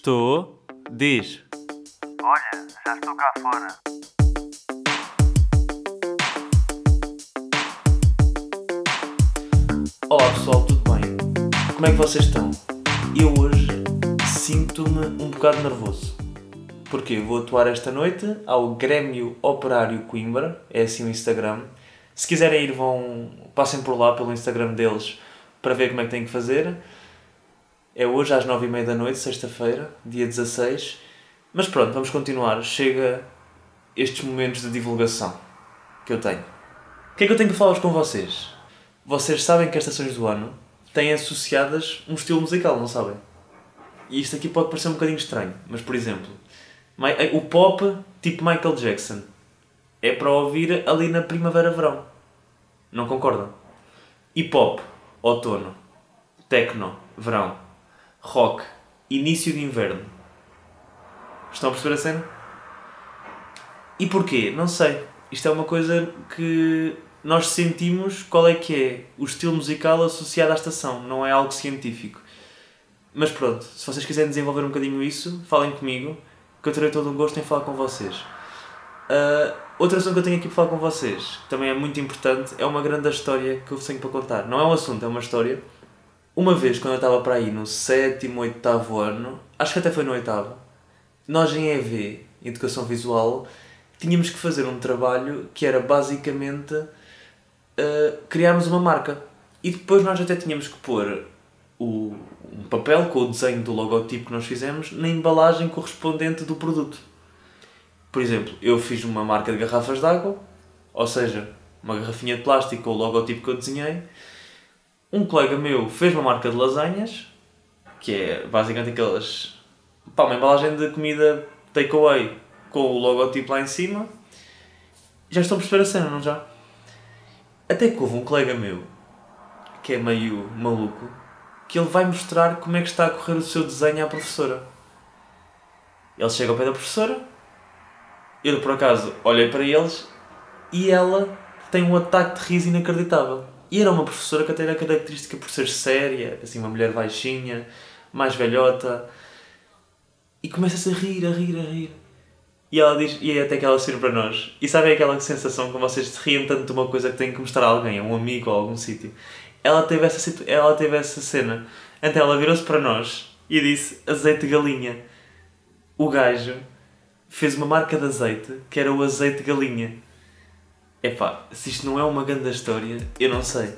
Estou. Diz. Olha, já estou cá fora. Olá pessoal, tudo bem? Como é que vocês estão? Eu hoje sinto-me um bocado nervoso. Porque vou atuar esta noite ao Grêmio Operário Coimbra, é assim o Instagram. Se quiserem ir, vão, passem por lá pelo Instagram deles para ver como é que têm que fazer. É hoje às 9h30 da noite, sexta-feira, dia 16. Mas pronto, vamos continuar. Chega estes momentos de divulgação que eu tenho. O que é que eu tenho para falar com vocês? Vocês sabem que as estações do ano têm associadas um estilo musical, não sabem? E isto aqui pode parecer um bocadinho estranho, mas por exemplo, eh, o pop tipo Michael Jackson é para ouvir ali na primavera-verão. Não concordam? Hip hop, outono. Techno, verão. Rock, início de inverno. Estão a perceber a cena? E porquê? Não sei. Isto é uma coisa que nós sentimos qual é que é o estilo musical associado à estação, não é algo científico. Mas pronto, se vocês quiserem desenvolver um bocadinho isso, falem comigo, que eu terei todo o gosto em falar com vocês. Ah, outro assunto que eu tenho aqui para falar com vocês, que também é muito importante, é uma grande história que eu tenho para contar. Não é um assunto, é uma história. Uma vez, quando eu estava para aí no sétimo, oitavo ano, acho que até foi no oitavo, nós em EV, Educação Visual, tínhamos que fazer um trabalho que era basicamente uh, criarmos uma marca. E depois nós até tínhamos que pôr o, um papel com o desenho do logotipo que nós fizemos na embalagem correspondente do produto. Por exemplo, eu fiz uma marca de garrafas de água, ou seja, uma garrafinha de plástico com o logotipo que eu desenhei. Um colega meu fez uma marca de lasanhas, que é basicamente aquelas. pá, uma embalagem de comida takeaway com o logotipo lá em cima. Já estou a perceber a cena, não já? Até que houve um colega meu, que é meio maluco, que ele vai mostrar como é que está a correr o seu desenho à professora. Ele chega ao pé da professora, eu por acaso olhei para eles e ela tem um ataque de riso inacreditável. E era uma professora que até era característica por ser séria, assim, uma mulher baixinha, mais velhota, e começa-se a rir, a rir, a rir. E ela diz, e é até que ela sirva para nós. E sabem aquela sensação que vocês se riem tanto de uma coisa que têm que mostrar a alguém, a um amigo ou a algum sítio. Ela teve essa, situ- ela teve essa cena. Então ela virou-se para nós e disse azeite de galinha. O gajo fez uma marca de azeite que era o azeite de galinha. Epá, se isto não é uma grande história, eu não sei.